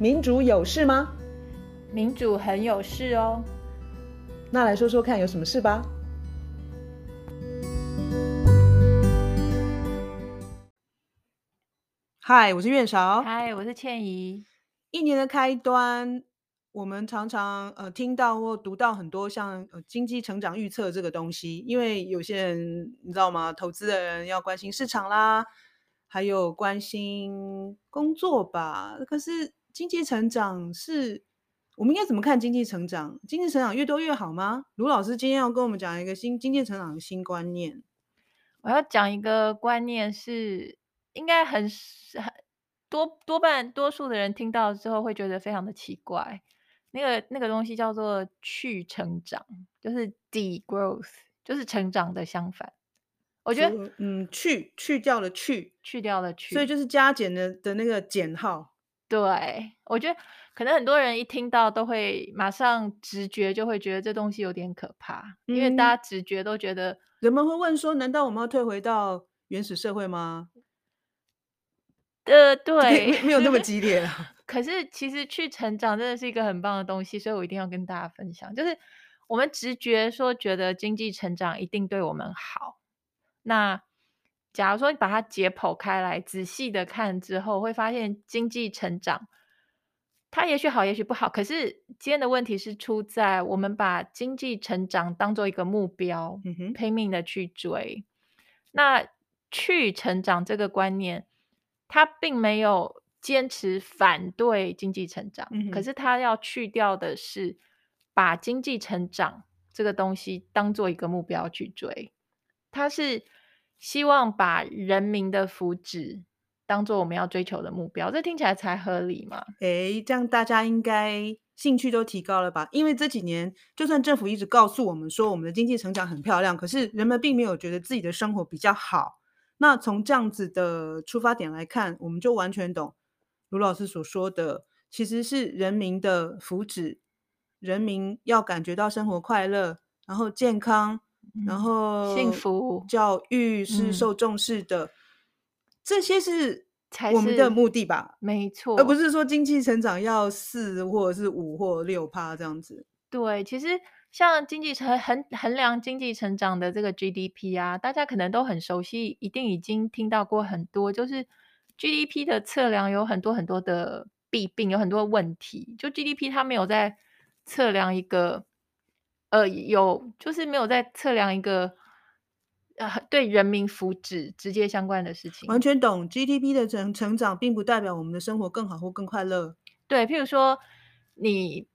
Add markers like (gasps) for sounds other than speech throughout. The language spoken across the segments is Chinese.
民主有事吗？民主很有事哦。那来说说看，有什么事吧？嗨，我是苑韶。嗨，我是倩怡。一年的开端，我们常常呃听到或读到很多像呃经济成长预测这个东西，因为有些人你知道吗？投资的人要关心市场啦，还有关心工作吧。可是。经济成长是我们应该怎么看经济成长？经济成长越多越好吗？卢老师今天要跟我们讲一个新经济成长的新观念。我要讲一个观念是，应该很很多多半多数的人听到之后会觉得非常的奇怪。那个那个东西叫做去成长，就是 degrowth，就是成长的相反。我觉得，嗯，去去掉了去，去掉了去，所以就是加减的的那个减号。对，我觉得可能很多人一听到都会马上直觉就会觉得这东西有点可怕，嗯、因为大家直觉都觉得人们会问说：难道我们要退回到原始社会吗？呃，对，没，有那么激烈了。(laughs) 可是其实去成长真的是一个很棒的东西，所以我一定要跟大家分享。就是我们直觉说觉得经济成长一定对我们好，那。假如说你把它解剖开来，仔细的看之后，会发现经济成长它也许好，也许不好。可是今天的问题是出在我们把经济成长当做一个目标，嗯，拼命的去追。那去成长这个观念，它并没有坚持反对经济成长，嗯，可是它要去掉的是把经济成长这个东西当做一个目标去追，它是。希望把人民的福祉当做我们要追求的目标，这听起来才合理嘛？诶，这样大家应该兴趣都提高了吧？因为这几年，就算政府一直告诉我们说我们的经济成长很漂亮，可是人们并没有觉得自己的生活比较好。那从这样子的出发点来看，我们就完全懂卢老师所说的，其实是人民的福祉，人民要感觉到生活快乐，然后健康。然后幸福教育是受重视的，嗯、这些是我们的目的吧？没错，而不是说经济成长要四或者是五或六趴这样子。对，其实像经济成衡衡量经济成长的这个 GDP 啊，大家可能都很熟悉，一定已经听到过很多。就是 GDP 的测量有很多很多的弊病，有很多问题。就 GDP 它没有在测量一个。呃，有就是没有在测量一个呃对人民福祉直接相关的事情。完全懂，GDP 的成成长并不代表我们的生活更好或更快乐。对，譬如说你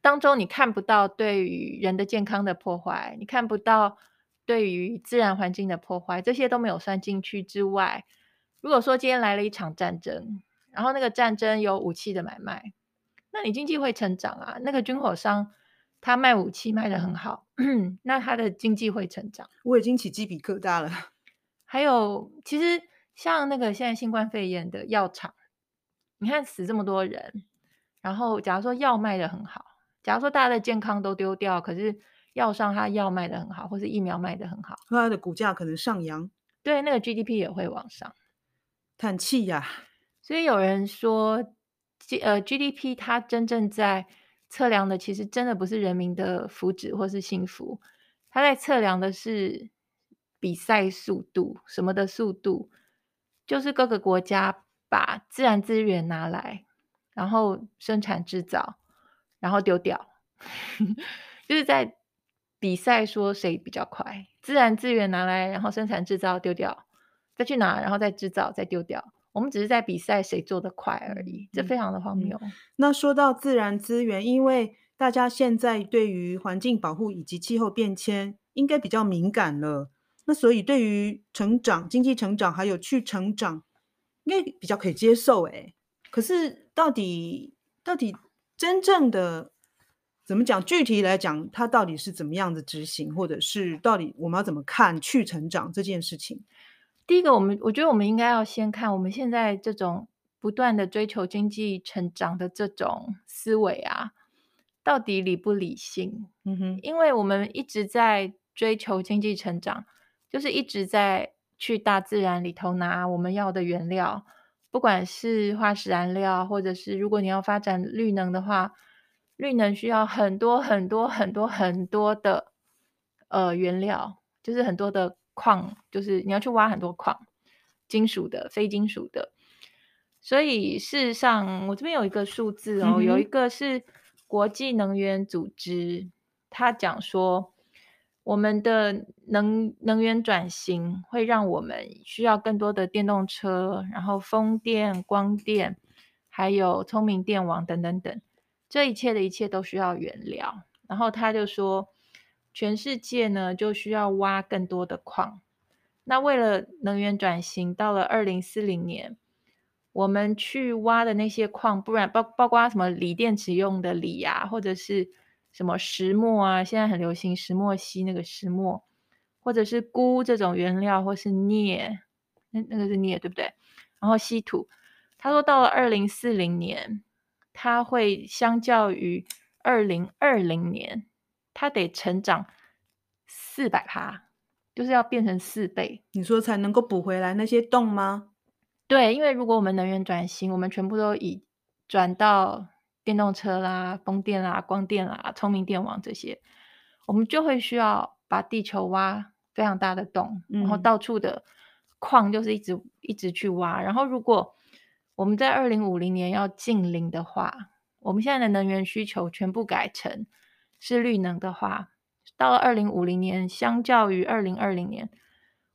当中你看不到对于人的健康的破坏，你看不到对于自然环境的破坏，这些都没有算进去之外，如果说今天来了一场战争，然后那个战争有武器的买卖，那你经济会成长啊，那个军火商。他卖武器卖的很好，(clears throat) 那他的经济会成长。我已经起鸡皮疙瘩了。(laughs) 还有，其实像那个现在新冠肺炎的药厂，你看死这么多人，然后假如说药卖得很好，假如说大家的健康都丢掉，可是药商他药卖得很好，或是疫苗卖得很好，他的股价可能上扬，对，那个 GDP 也会往上。叹气呀！所以有人说，G 呃 GDP 它真正在。测量的其实真的不是人民的福祉或是幸福，他在测量的是比赛速度，什么的速度？就是各个国家把自然资源拿来，然后生产制造，然后丢掉，(laughs) 就是在比赛说谁比较快。自然资源拿来，然后生产制造丢掉，再去拿，然后再制造，再丢掉。我们只是在比赛谁做得快而已，这非常的荒谬。嗯，那说到自然资源，因为大家现在对于环境保护以及气候变迁应该比较敏感了，那所以对于成长、经济成长还有去成长，应该比较可以接受。哎，可是到底到底真正的怎么讲？具体来讲，它到底是怎么样的执行，或者是到底我们要怎么看去成长这件事情？第一个，我们我觉得我们应该要先看我们现在这种不断的追求经济成长的这种思维啊，到底理不理性？嗯哼，因为我们一直在追求经济成长，就是一直在去大自然里头拿我们要的原料，不管是化石燃料，或者是如果你要发展绿能的话，绿能需要很多很多很多很多的呃原料，就是很多的矿，就是你要去挖很多矿，金属的、非金属的。所以事实上，我这边有一个数字哦，嗯、有一个是国际能源组织，他讲说。我们的能能源转型会让我们需要更多的电动车，然后风电、光电，还有聪明电网等等等，这一切的一切都需要原料。然后他就说，全世界呢就需要挖更多的矿。那为了能源转型，到了二零四零年，我们去挖的那些矿，不然包包括什么锂电池用的锂、啊，或者是。什么石墨啊？现在很流行石墨烯那个石墨，或者是钴这种原料，或是镍，那那个是镍对不对？然后稀土，他说到了二零四零年，它会相较于二零二零年，它得成长四百趴，就是要变成四倍。你说才能够补回来那些洞吗？对，因为如果我们能源转型，我们全部都已转到。电动车啦、风电啦、光电啦、聪明电网这些，我们就会需要把地球挖非常大的洞，嗯、然后到处的矿就是一直一直去挖。然后，如果我们在二零五零年要净零的话，我们现在的能源需求全部改成是绿能的话，到了二零五零年，相较于二零二零年，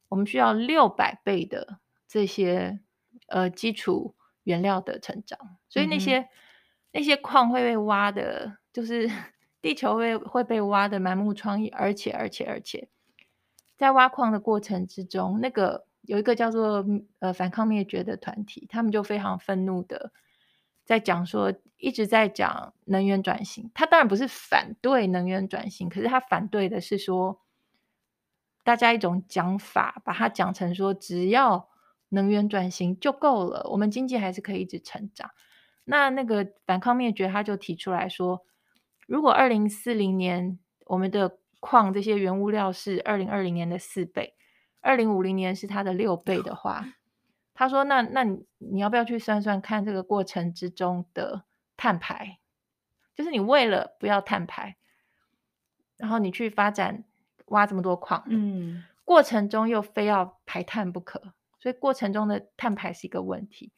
我们需要六百倍的这些呃基础原料的成长。所以那些。嗯那些矿会被挖的，就是 (laughs) 地球会会被挖的满目疮痍，而且而且而且，在挖矿的过程之中，那个有一个叫做呃反抗灭绝的团体，他们就非常愤怒的在讲说，一直在讲能源转型。他当然不是反对能源转型，可是他反对的是说，大家一种讲法，把它讲成说，只要能源转型就够了，我们经济还是可以一直成长。那那个反抗灭绝，他就提出来说，如果二零四零年我们的矿这些原物料是二零二零年的四倍，二零五零年是它的六倍的话，(laughs) 他说那那你你要不要去算算看这个过程之中的碳排？就是你为了不要碳排，然后你去发展挖这么多矿，嗯，过程中又非要排碳不可，所以过程中的碳排是一个问题。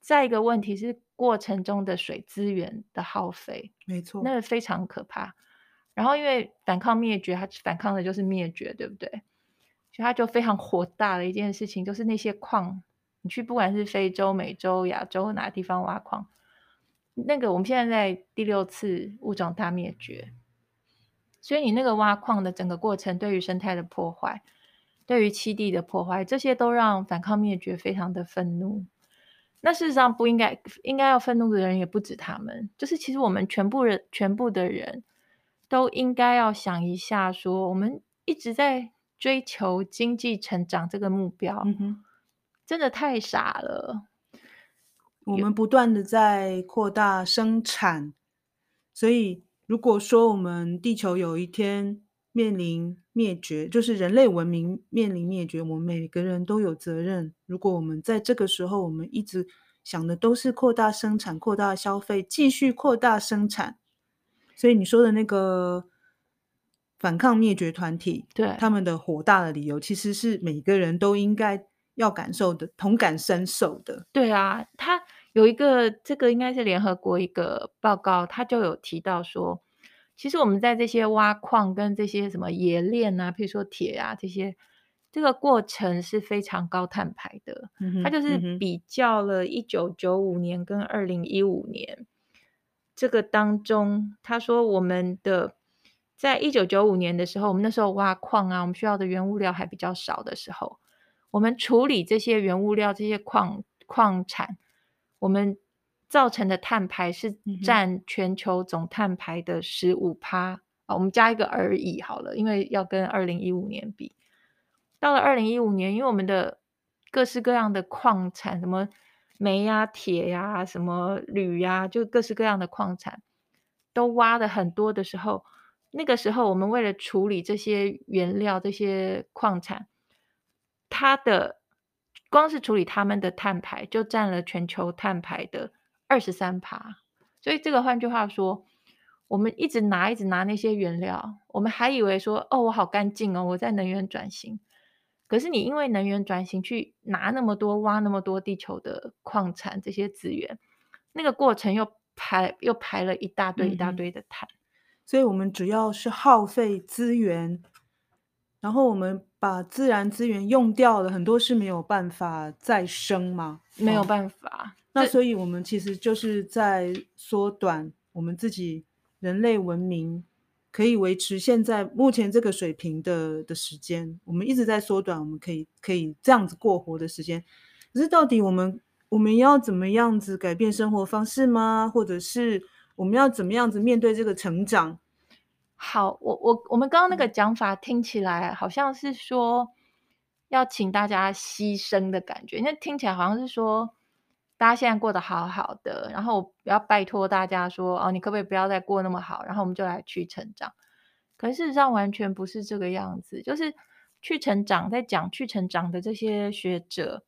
再一个问题是过程中的水资源的耗费，没错，那个非常可怕。然后因为反抗灭绝，它反抗的就是灭绝，对不对？所以它就非常火大的一件事情，就是那些矿，你去不管是非洲、美洲、亚洲哪个地方挖矿，那个我们现在在第六次物种大灭绝，所以你那个挖矿的整个过程，对于生态的破坏，对于栖地的破坏，这些都让反抗灭绝非常的愤怒。那事实上不应该，应该要愤怒的人也不止他们。就是其实我们全部人，全部的人都应该要想一下，说我们一直在追求经济成长这个目标，嗯哼，真的太傻了。我们不断的在扩大生产，所以如果说我们地球有一天面临灭绝，就是人类文明面临灭绝，我们每个人都有责任。如果我们在这个时候，我们一直想的都是扩大生产、扩大消费、继续扩大生产，所以你说的那个反抗灭绝团体，对他们的火大的理由，其实是每个人都应该要感受的、同感深受的。对啊，他有一个这个应该是联合国一个报告，他就有提到说。其实我们在这些挖矿跟这些什么冶炼啊，譬如说铁啊这些，这个过程是非常高碳排的。嗯，他就是比较了一九九五年跟二零一五年，这个当中，他说我们的在一九九五年的时候，我们那时候挖矿啊，我们需要的原物料还比较少的时候，我们处理这些原物料这些矿矿产，我们。造成的碳排是占全球总碳排的十五趴啊，我们加一个而已好了，因为要跟二零一五年比。到了二零一五年，因为我们的各式各样的矿产，什么煤呀、铁呀、什么铝呀，就各式各样的矿产都挖的很多的时候，那个时候我们为了处理这些原料、这些矿产，它的光是处理他们的碳排就占了全球碳排的二十三趴。所以这个换句话说，我们一直拿一直拿那些原料，我们还以为说哦，我好干净哦，我在能源转型。可是你因为能源转型去拿那么多挖那么多地球的矿产这些资源，那个过程又排又排了一大堆一大堆的碳。嗯，所以我们只要是耗费资源，然后我们把自然资源用掉了，很多是没有办法再生嘛，没有办法。那所以我们其实就是在缩短我们自己人类文明。可以维持现在目前这个水平的的时间，我们一直在缩短，我们可以可以这样子过活的时间。可是到底我们我们要怎么样子改变生活方式吗？或者是我们要怎么样子面对这个成长？好，我我我们刚刚那个讲法听起来好像是说要请大家牺牲的感觉，那听起来好像是说。大家现在过得好好的，然后不要拜托大家说哦，你可不可以不要再过那么好？然后我们就来去成长。可是事实上完全不是这个样子，就是去成长，在讲去成长的这些学者，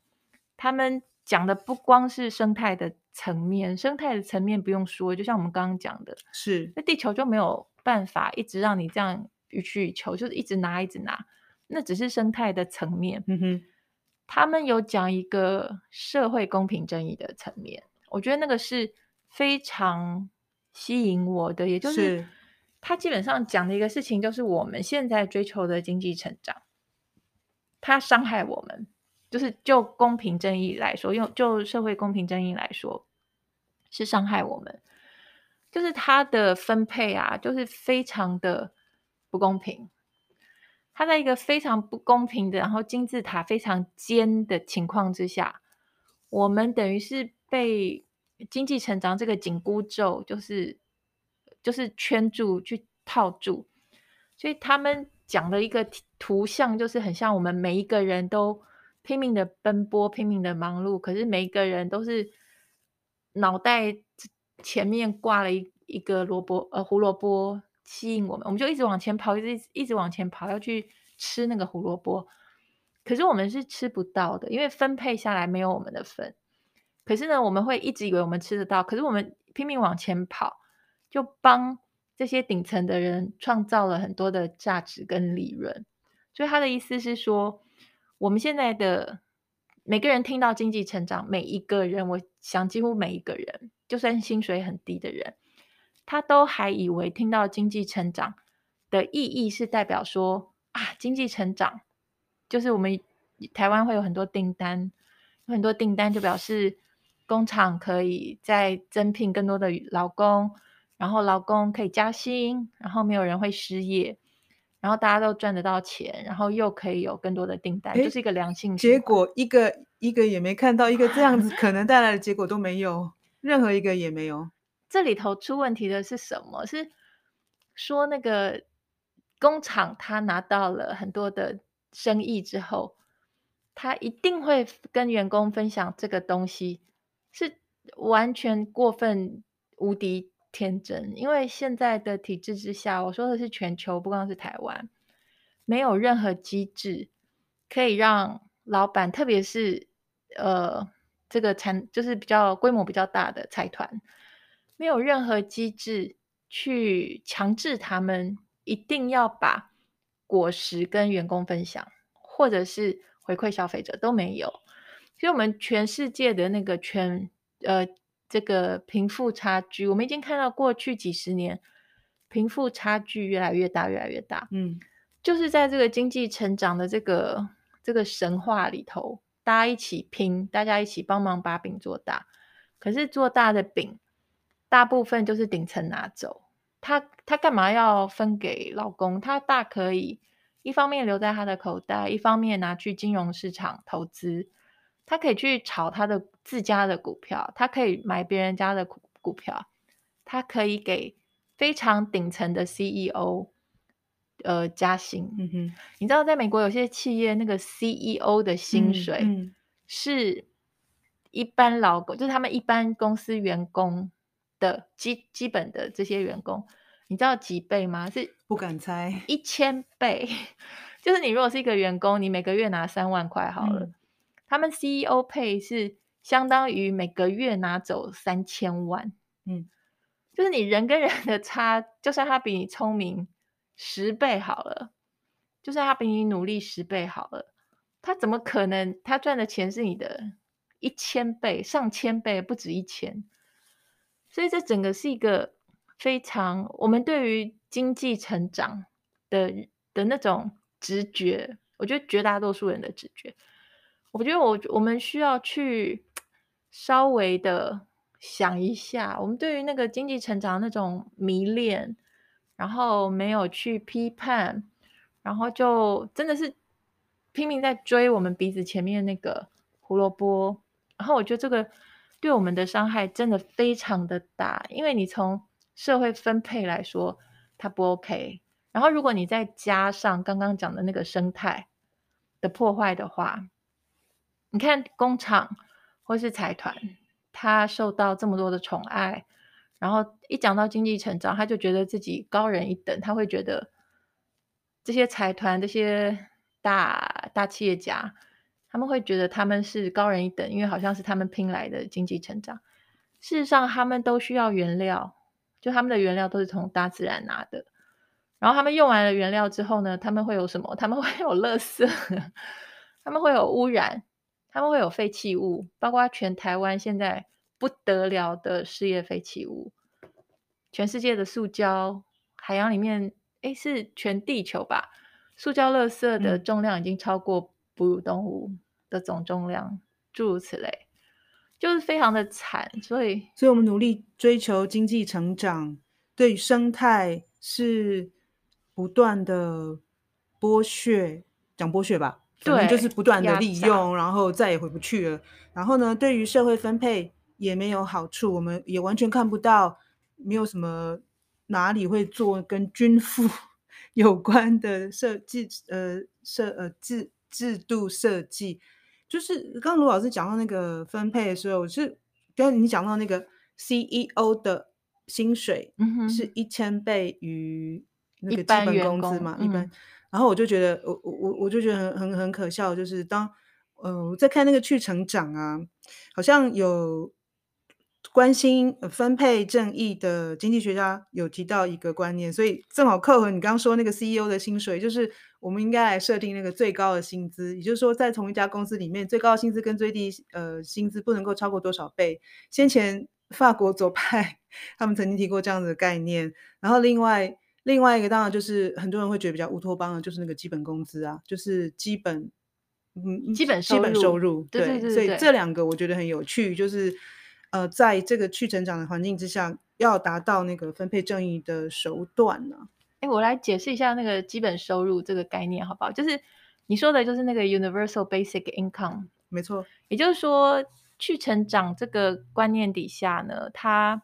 他们讲的不光是生态的层面，生态的层面不用说，就像我们刚刚讲的，是那地球就没有办法一直让你这样予取予求，就是一直拿一直拿，那只是生态的层面。嗯哼。他们有讲一个社会公平正义的层面，我觉得那个是非常吸引我的，也就是他基本上讲的一个事情，就是我们现在追求的经济成长，它伤害我们，就是就公平正义来说，用就社会公平正义来说，是伤害我们，就是它的分配啊，就是非常的不公平。它在一个非常不公平的，然后金字塔非常尖的情况之下，我们等于是被经济成长这个紧箍咒，就是就是圈住去套住。所以他们讲的一个图像，就是很像我们每一个人都拼命的奔波，拼命的忙碌，可是每一个人都是脑袋前面挂了一一个萝卜呃胡萝卜。吸引我们，我们就一直往前跑，一直一直往前跑，要去吃那个胡萝卜。可是我们是吃不到的，因为分配下来没有我们的份。可是呢，我们会一直以为我们吃得到，可是我们拼命往前跑，就帮这些顶层的人创造了很多的价值跟利润。所以他的意思是说，我们现在的每个人听到经济成长，每一个人，我想几乎每一个人，就算薪水很低的人。他都还以为听到经济成长的意义是代表说啊，经济成长就是我们台湾会有很多订单，有很多订单就表示工厂可以再增聘更多的劳工，然后劳工可以加薪，然后没有人会失业，然后大家都赚得到钱，然后又可以有更多的订单，就是一个良性。结果一个一个也没看到，一个这样子可能带来的结果都没有，任何一个也没有。这里头出问题的是什么？是说那个工厂他拿到了很多的生意之后，他一定会跟员工分享这个东西，是完全过分无敌天真。因为现在的体制之下，我说的是全球，不光是台湾，没有任何机制可以让老板，特别是呃这个产就是比较规模比较大的财团。没有任何机制去强制他们一定要把果实跟员工分享，或者是回馈消费者都没有。所以，我们全世界的那个全呃这个贫富差距，我们已经看到过去几十年贫富差距越来越大，越来越大。嗯，就是在这个经济成长的这个这个神话里头，大家一起拼，大家一起帮忙把饼做大。可是做大的饼。大部分就是顶层拿走，他他干嘛要分给老公？他大可以一方面留在他的口袋，一方面拿去金融市场投资。他可以去炒他的自家的股票，他可以买别人家的股股票，他可以给非常顶层的 CEO 呃加薪。嗯哼，你知道在美国有些企业那个 CEO 的薪水是一般劳工，就是他们一般公司员工。的基基本的这些员工，你知道几倍吗？是不敢猜，一千倍。(laughs) 就是你如果是一个员工，你每个月拿三万块好了，嗯、他们 CEO pay 是相当于每个月拿走三千万。嗯，就是你人跟人的差，就算他比你聪明十倍好了，就算他比你努力十倍好了，他怎么可能他赚的钱是你的一千倍、上千倍，不止一千？所以这整个是一个非常我们对于经济成长的的那种直觉，我觉得绝大多数人的直觉，我觉得我我们需要去稍微的想一下，我们对于那个经济成长那种迷恋，然后没有去批判，然后就真的是拼命在追我们鼻子前面那个胡萝卜，然后我觉得这个对我们的伤害真的非常的大，因为你从社会分配来说，它不 OK。然后，如果你再加上刚刚讲的那个生态的破坏的话，你看工厂或是财团，他受到这么多的宠爱，然后一讲到经济成长，他就觉得自己高人一等，他会觉得这些财团、这些大大企业家，他们会觉得他们是高人一等，因为好像是他们拼来的经济成长。事实上，他们都需要原料，就他们的原料都是从大自然拿的。然后他们用完了原料之后呢，他们会有什么？他们会有垃圾，(laughs) 他们会有污染，他们会有废弃物，包括全台湾现在不得了的事业废弃物，全世界的塑胶，海洋里面，诶，是全地球吧？塑胶垃圾的重量已经超过哺乳动物的总重量，嗯、诸如此类，就是非常的惨。所以，所以我们努力追求经济成长，对生态是。不断的剥削，讲剥削吧，对，就是不断的利用，然后再也回不去了。然后呢，对于社会分配也没有好处，我们也完全看不到，没有什么哪里会做跟均富 (laughs) 有关的设计，呃，设呃制制度设计。就是刚刚卢老师讲到那个分配的时候，是刚刚你讲到那个 CEO 的薪水是一千倍于。那个基本工资嘛，一般，嗯，然后我就觉得，我我我我就觉得很很很可笑，就是当，呃，在看那个去成长啊，好像有关心分配正义的经济学家有提到一个观念，所以正好扣合你刚刚说那个 CEO 的薪水，就是我们应该来设定那个最高的薪资，也就是说，在同一家公司里面，最高的薪资跟最低呃薪资不能够超过多少倍。先前法国左派 (laughs) 他们曾经提过这样的概念，然后另外。另外一个当然就是很多人会觉得比较乌托邦的，就是那个基本工资啊，就是基本，嗯，基本基本收入，对，对，对，所以这两个我觉得很有趣，就是呃，在这个去成长的环境之下，要达到那个分配正义的手段呢、啊。哎，我来解释一下那个基本收入这个概念好不好？就是你说的就是那个 universal basic income，没错。也就是说，去成长这个观念底下呢，它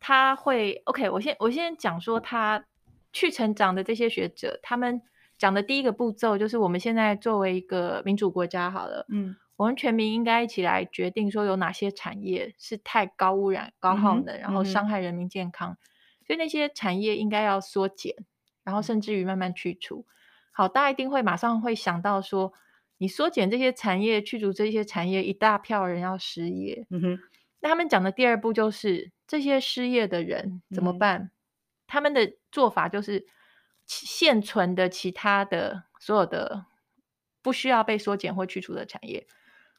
他会 OK，我先我先讲说他。去成长的这些学者，他们讲的第一个步骤就是，我们现在作为一个民主国家，好了，嗯，我们全民应该一起来决定说，有哪些产业是太高污染、高耗能，嗯、然后伤害人民健康，嗯、所以那些产业应该要缩减，然后甚至于慢慢去除。好，大家一定会马上会想到说，你缩减这些产业，去除这些产业，一大票人要失业。嗯哼，那他们讲的第二步就是，这些失业的人怎么办？嗯他们的做法就是，现存的其他的所有的不需要被缩减或去除的产业，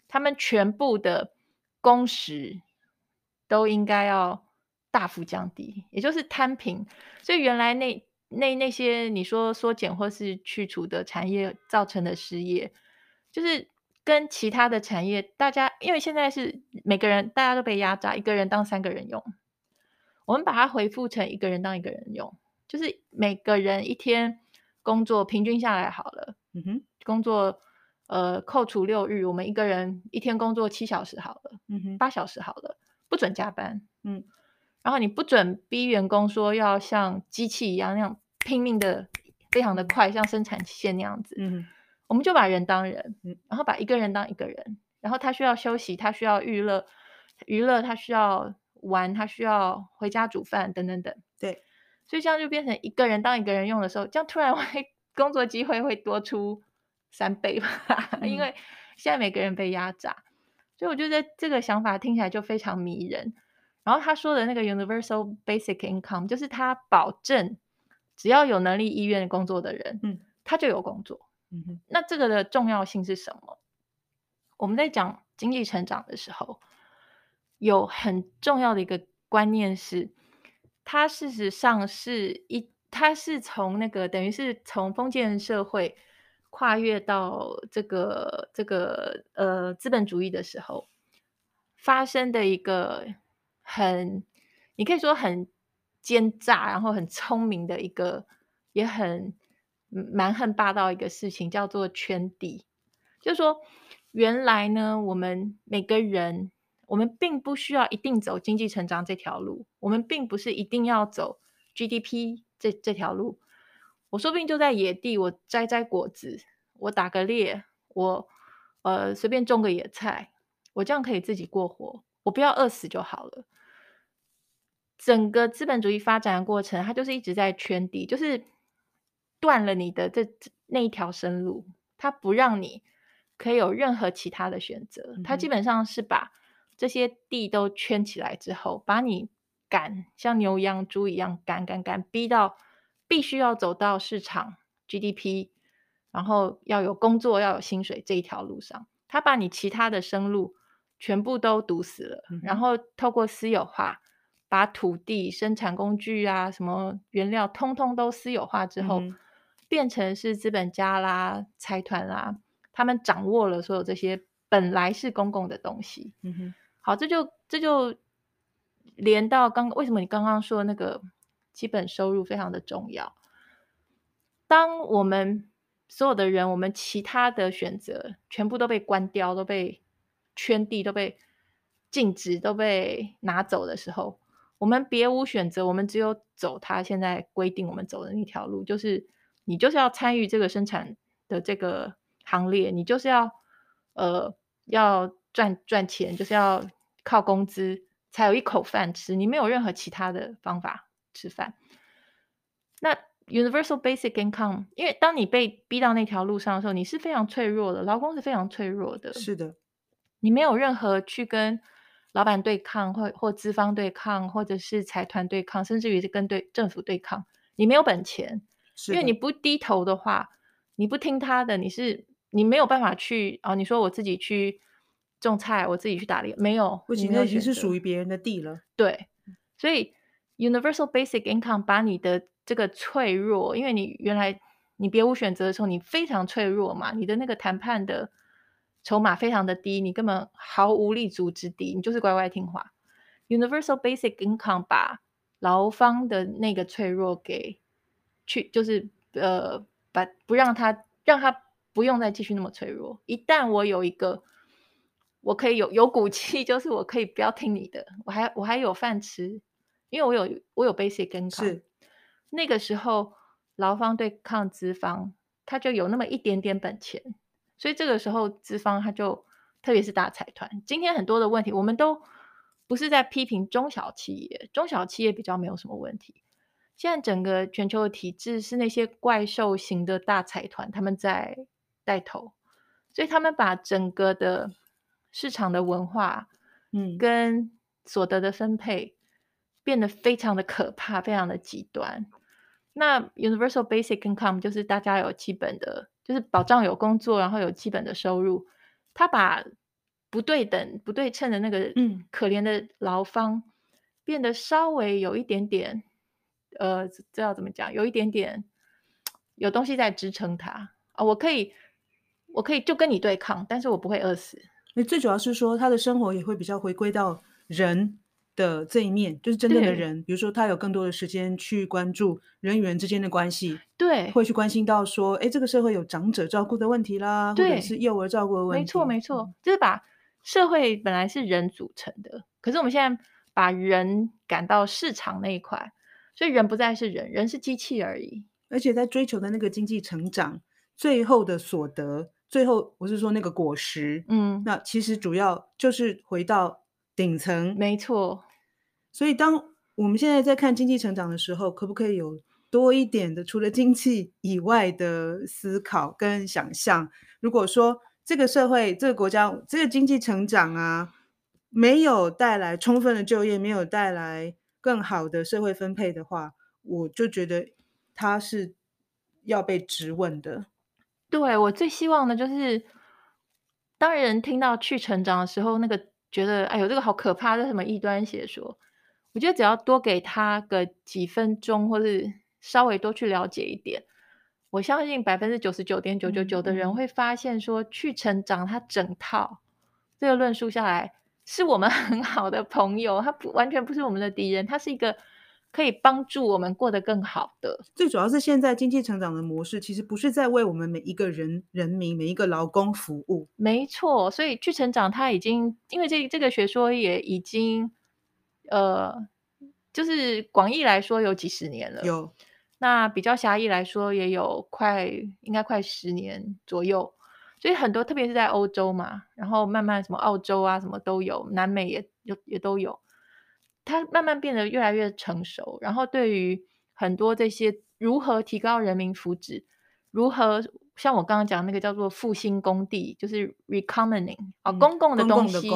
他们全部的工时都应该要大幅降低，也就是摊平。所以原来那那那些你说缩减或是去除的产业造成的失业，就是跟其他的产业，大家因为现在是每个人大家都被压榨，一个人当三个人用。我们把它回复成一个人当一个人用，就是每个人一天工作平均下来好了，嗯哼，工作呃扣除六日，我们一个人一天工作七小时好了，嗯哼，八小时好了，不准加班，嗯，然后你不准逼员工说要像机器一样那样拼命的非常的快，像生产线那样子，嗯哼，我们就把人当人，嗯，然后把一个人当一个人，然后他需要休息，他需要娱乐，娱乐他需要。玩，他需要回家煮饭等等等，对，所以这样就变成一个人当一个人用的时候，这样突然 (laughs) 会工作机会会多出三倍吧？嗯、因为现在每个人被压榨，所以我觉得这个想法听起来就非常迷人。然后他说的那个 universal basic income，就是他保证只要有能力医院工作的人，嗯，他就有工作。嗯哼，那这个的重要性是什么？我们在讲经济成长的时候，有很重要的一个观念是，它事实上是一，它是从那个等于是从封建社会跨越到这个这个呃资本主义的时候发生的一个很，你可以说很奸诈，然后很聪明的一个，也很蛮横霸道一个事情，叫做圈地，就是说。原来呢，我们每个人，我们并不需要一定走经济成长这条路，我们并不是一定要走 GDP 这这条路。我说不定就在野地，我摘摘果子，我打个猎，我呃随便种个野菜，我这样可以自己过活，我不要饿死就好了。整个资本主义发展的过程，它就是一直在圈地，就是断了你的这那一条生路，它不让你。可以有任何其他的选择，它基本上是把这些地都圈起来之后，把你赶像牛羊猪一样赶赶赶，逼到必须要走到市场 GDP，然后要有工作要有薪水这一条路上，它把你其他的生路全部都堵死了，然后透过私有化，把土地、生产工具啊、什么原料通通都私有化之后，变成是资本家啦、财团啦。他们掌握了所有这些本来是公共的东西。嗯哼，好，这就这就连到刚为什么你刚刚说那个基本收入非常的重要。当我们所有的人，我们其他的选择全部都被关掉，都被圈地，都被禁止，都被拿走的时候，我们别无选择，我们只有走他现在规定我们走的那条路，就是你就是要参与这个生产的这个。行列，你就是要，呃，要赚赚钱，就是要靠工资才有一口饭吃，你没有任何其他的方法吃饭。那 universal basic income，因为当你被逼到那条路上的时候，你是非常脆弱的，劳工是非常脆弱的。是的，你没有任何去跟老板对抗，或或资方对抗，或者是财团对抗，甚至于是跟对政府对抗，你没有本钱，因为你不低头的话，你不听他的，你是。你没有办法去啊、哦！你说我自己去种菜，我自己去打猎，没有，不行，那已经是属于别人的地了。对，所以 universal basic income 把你的这个脆弱，因为你原来你别无选择的时候，你非常脆弱嘛，你的那个谈判的筹码非常的低，你根本毫无立足之地，你就是乖乖听话。universal basic income 把劳方的那个脆弱给去，就是呃，把不让他让他。不用再继续那么脆弱。一旦我有一个，我可以有有骨气，就是我可以不要听你的，我还我还有饭吃，因为我有我有 basic income。是那个时候，劳方对抗资方，他就有那么一点点本钱，所以这个时候资方他就，特别是大财团，今天很多的问题，我们都不是在批评中小企业，中小企业比较没有什么问题。现在整个全球的体制是那些怪兽型的大财团，他们在。带头，所以他们把整个的市场的文化，嗯，跟所得的分配变得非常的可怕，非常的极端。那 universal basic income 就是大家有基本的，就是保障有工作，然后有基本的收入。他把不对等、不对称的那个嗯可怜的劳方变得稍微有一点点，呃，这要怎么讲？有一点点有东西在支撑他啊，我可以。我可以就跟你对抗，但是我不会饿死。那最主要是说，他的生活也会比较回归到人的这一面，就是真正的人。比如说，他有更多的时间去关注人与人之间的关系，对，会去关心到说，哎，这个社会有长者照顾的问题啦，或者是幼儿照顾的问题。没错，没错，就是把社会本来是人组成的，可是我们现在把人赶到市场那一块，所以人不再是人，人是机器而已。而且在追求的那个经济成长，最后的所得。最后，我是说那个果实，嗯，那其实主要就是回到顶层，没错。所以，当我们现在在看经济成长的时候，可不可以有多一点的除了经济以外的思考跟想象？如果说这个社会、这个国家、这个经济成长啊，没有带来充分的就业，没有带来更好的社会分配的话，我就觉得他是要被质问的。对，我最希望的就是，当人听到去成长的时候，那个觉得哎呦，这个好可怕，这什么异端邪说？我觉得只要多给他个几分钟，或是稍微多去了解一点，我相信百分之九十九点九九九的人会发现说，去成长他整套这个论述下来，是我们 (laughs) 很好的朋友，他不完全不是我们的敌人，他是一个。可以帮助我们过得更好的。最主要是现在经济成长的模式，其实不是在为我们每一个人人民、每一个劳工服务。没错，所以去成长，他已经因为这这个学说也已经，呃，就是广义来说有几十年了。有，那比较狭义来说也有快，应该快十年左右。所以很多，特别是在欧洲嘛，然后慢慢什么澳洲啊，什么都有，南美也有也都有。它慢慢变得越来越成熟，然后对于很多这些如何提高人民福祉，如何像我刚刚讲那个叫做复兴工地，就是 recommoning 啊，公共的东西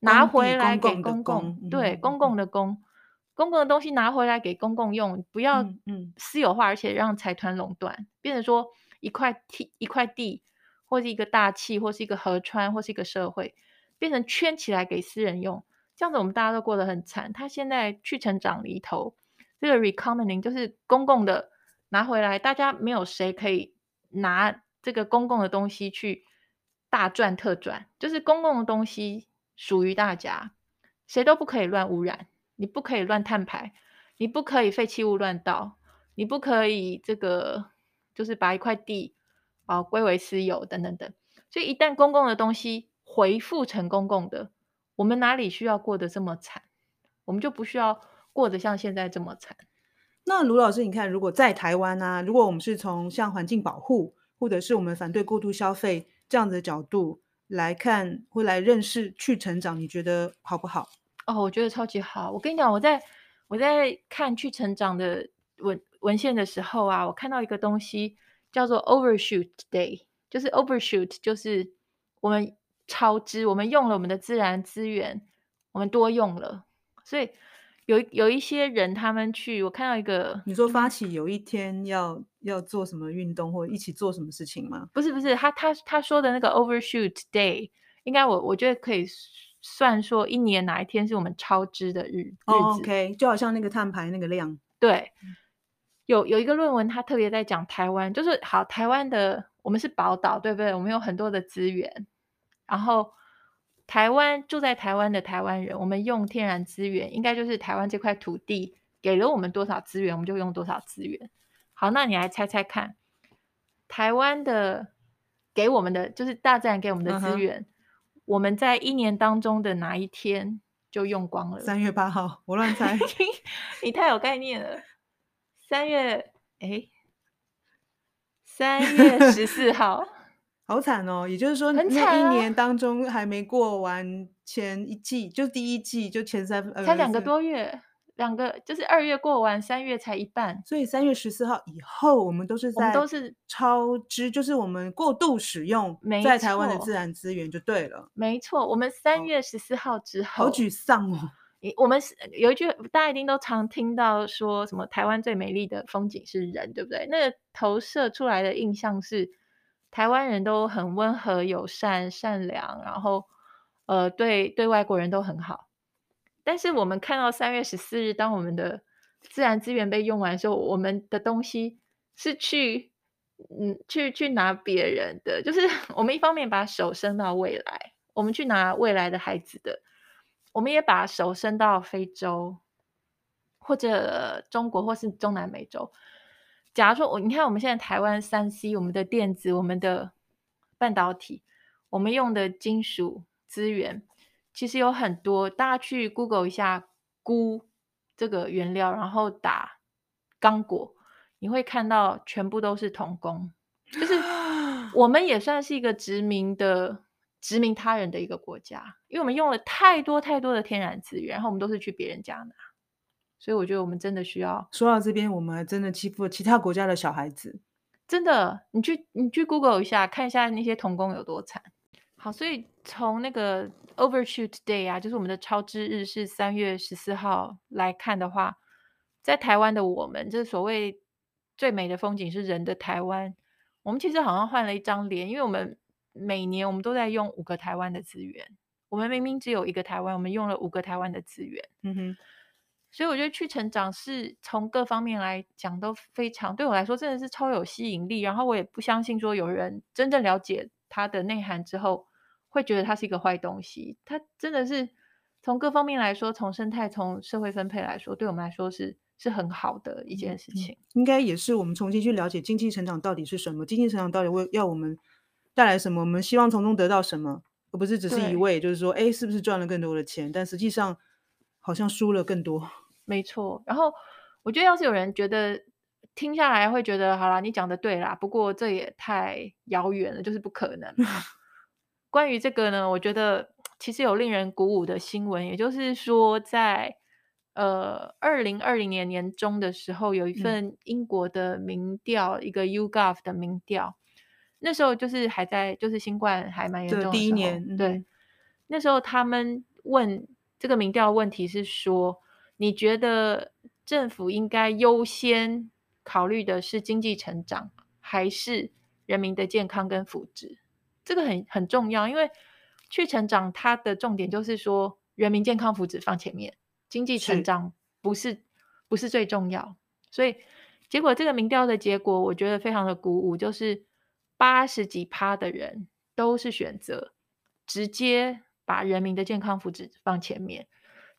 拿回来给公共，对，公共的。公，公共的东西拿回来给公共用，不要嗯。私有化，而且让财团垄断，变成说一块地一块地，或是一个大气，或是一个河川，或是一个社会，变成圈起来给私人用。这样子我们大家都过得很惨。他现在去成长里头，这个 recommending 就是公共的拿回来，大家没有谁可以拿这个公共的东西去大赚特赚，就是公共的东西属于大家，谁都不可以乱污染，你不可以乱碳排，你不可以废弃物乱倒，你不可以这个就是把一块地啊归为私有等等等。所以一旦公共的东西回复成公共的，我们哪里需要过得这么惨？我们就不需要过得像现在这么惨。那卢老师，你看，如果在台湾啊，如果我们是从像环境保护，或者是我们反对过度消费这样的角度来看，会来认识去成长，你觉得好不好？哦，我觉得超级好。我跟你讲，我在我在看去成长的文文献的时候啊，我看到一个东西叫做 Overshoot Day，就是 Overshoot，就是我们。超支，我们用了我们的自然资源，我们多用了，所以有有一些人他们去，我看到一个，你说发起有一天要要做什么运动或一起做什么事情吗？不是不是，他他他说的那个 Overshoot Day，应该我我觉得可以算说一年哪一天是我们超支的日日子。Oh, OK，就好像那个碳排那个量。对，有有一个论文，他特别在讲台湾，就是好台湾的，我们是宝岛，对不对？我们有很多的资源。然后，台湾住在台湾的台湾人，我们用天然资源，应该就是台湾这块土地给了我们多少资源，我们就用多少资源。好，那你来猜猜看，台湾的给我们的就是大自然给我们的资源，uh huh. 我们在一年当中的哪一天就用光了？三月八号，我乱猜，(laughs) 你太有概念了。三月，哎，三月 (laughs) 十四号。好惨哦！也就是说，那一年当中还没过完前一季，就第一季就前三，才两个多月，两个就是二月过完，三月才一半。所以三月十四号以后，我们都是在都是超支，就是我们过度使用在台湾的自然资源就对了。没错，我们三月十四号之后，好沮丧哦。我们是有一句大家一定都常听到说什么“台湾最美丽的风景是人”，对不对？那个投射出来的印象是。台湾人都很温和、友善、善良，然后，呃，对对外国人都很好。但是我们看到三月十四日，当我们的自然资源被用完的时候，我们的东西是去，嗯，去去拿别人的，就是 (laughs) 我们一方面把手伸到未来，我们去拿未来的孩子的，我们也把手伸到非洲，或者中国，或是中南美洲。假如说我，你看我们现在台湾三 C，我们的电子、我们的半导体，我们用的金属资源，其实有很多。大家去 Google 一下钴这个原料，然后打刚果，你会看到全部都是童工。就是 (gasps) 我们也算是一个殖民的、殖民他人的一个国家，因为我们用了太多太多的天然资源，然后我们都是去别人家拿。所以我觉得我们真的需要说到这边，我们还真的欺负了其他国家的小孩子。真的，你去你去 Google 一下，看一下那些童工有多惨。好，所以从那个 Overshoot Day 啊，就是我们的超支日是三月十四号来看的话，在台湾的我们，就是所谓最美的风景是人的台湾。我们其实好像换了一张脸，因为我们每年我们都在用五个台湾的资源，我们明明只有一个台湾，我们用了五个台湾的资源。嗯哼。所以我觉得去成长是从各方面来讲都非常，对我来说真的是超有吸引力。然后我也不相信说有人真正了解它的内涵之后，会觉得它是一个坏东西。它真的是从各方面来说，从生态、从社会分配来说，对我们来说是是很好的一件事情。应该也是我们重新去了解经济成长到底是什么，经济成长到底为要我们带来什么，我们希望从中得到什么，而不是只是一味就是说，哎，是不是赚了更多的钱？但实际上好像输了更多。没错，然后我觉得，要是有人觉得听下来会觉得，好啦，你讲的对啦，不过这也太遥远了，就是不可能。(laughs) 关于这个呢，我觉得其实有令人鼓舞的新闻，也就是说在，呃二零二零年年中的时候，有一份英国的民调，嗯、一个 YouGov 的民调，那时候就是还在就是新冠还蛮严重的第一年，对，那时候他们问这个民调问题是说。你觉得政府应该优先考虑的是经济成长，还是人民的健康跟福祉？这个很很重要，因为去成长它的重点就是说人民健康福祉放前面，经济成长不是，是不是最重要。所以结果这个民调的结果，我觉得非常的鼓舞，就是八十几趴的人都是选择直接把人民的健康福祉放前面。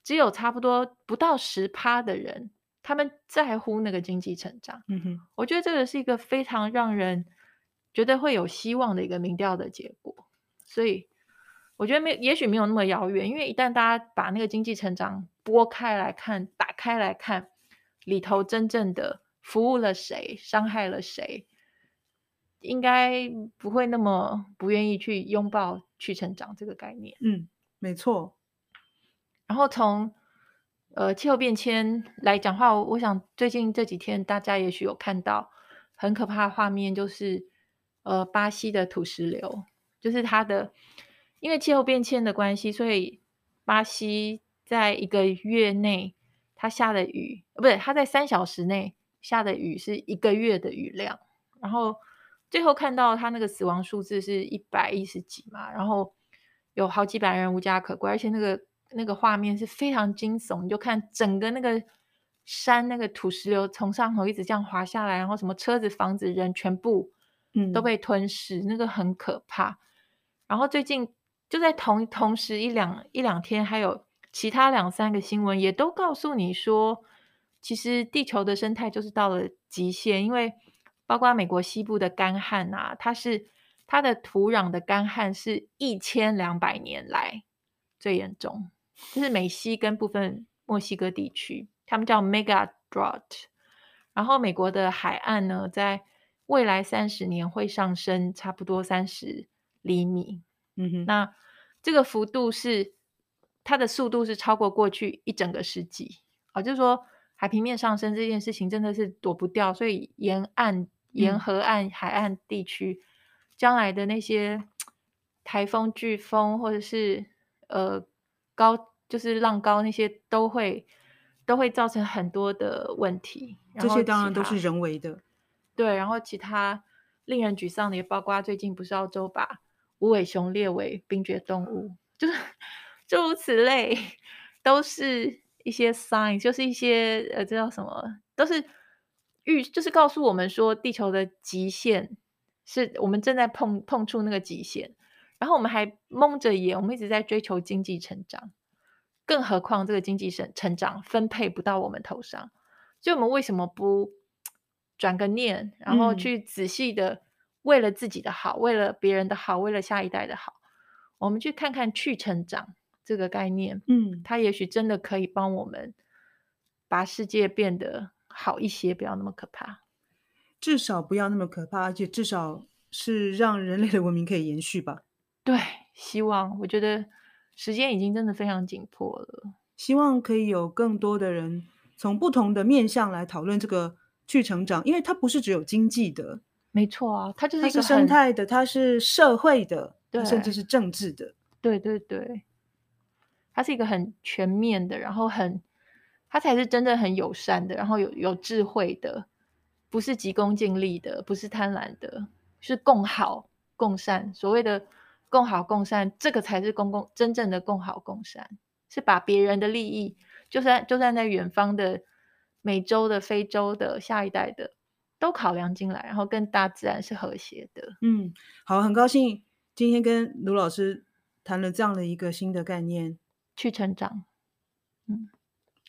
只有差不多不到十趴的人，他们在乎那个经济成长。嗯哼，我觉得这个是一个非常让人觉得会有希望的一个民调的结果。所以我觉得没，也许没有那么遥远，因为一旦大家把那个经济成长拨开来看，打开来看，里头真正的服务了谁，伤害了谁，应该不会那么不愿意去拥抱去成长这个概念。嗯，没错。然后从呃气候变迁来讲话，我想最近这几天大家也许有看到很可怕的画面，就是呃巴西的土石流，就是它的因为气候变迁的关系，所以巴西在一个月内它下的雨，不对，它在三小时内下的雨是一个月的雨量，然后最后看到他那个死亡数字是一百一十几嘛，然后有好几百人无家可归，而且那个。那个画面是非常惊悚，你就看整个那个山，那个土石流从上头一直这样滑下来，然后什么车子、房子、人全部都被吞噬，嗯、那个很可怕。然后最近就在同同时一两一两天，还有其他两三个新闻也都告诉你说，其实地球的生态就是到了极限，因为包括美国西部的干旱啊，它是它的土壤的干旱是一千两百年来最严重。就是美西跟部分墨西哥地区，他们叫 Mega Drought。然后美国的海岸呢，在未来三十年会上升差不多三十厘米。嗯哼，那这个幅度是它的速度是超过过去一整个世纪啊，就是说海平面上升这件事情真的是躲不掉，所以沿岸、沿河岸、海岸地区将来的那些台风、飓风或者是呃。高就是浪高那些都会都会造成很多的问题，这些当然都是人为的。对，然后其他令人沮丧的也包括最近不是澳洲把无尾熊列为冰绝动物，就是诸如此类，(laughs) 都是一些 sign，就是一些呃，这叫什么？都是预，就是告诉我们说地球的极限是我们正在碰碰触那个极限。然后我们还蒙着眼，我们一直在追求经济成长，更何况这个经济成成长分配不到我们头上，所以我们为什么不转个念，然后去仔细的为了自己的好，嗯、为了别人的好，为了下一代的好，我们去看看去成长这个概念，嗯，它也许真的可以帮我们把世界变得好一些，不要那么可怕，至少不要那么可怕，而且至少是让人类的文明可以延续吧。对，希望我觉得时间已经真的非常紧迫了。希望可以有更多的人从不同的面向来讨论这个去成长，因为它不是只有经济的，没错啊，它就是一个它是生态的，它是社会的，对，甚至是政治的。对对对，它是一个很全面的，然后很，它才是真正很友善的，然后有有智慧的，不是急功近利的，不是贪婪的，是共好共善。所谓的共好共善，这个才是公共真正的共好共善，是把别人的利益，就算就算在远方的美洲的、非洲的下一代的，都考量进来，然后跟大自然是和谐的。嗯，好，很高兴今天跟卢老师。谈了这样的一个新的概念，去成长，嗯，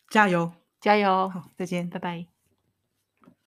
加油，加油，好，再见，拜拜。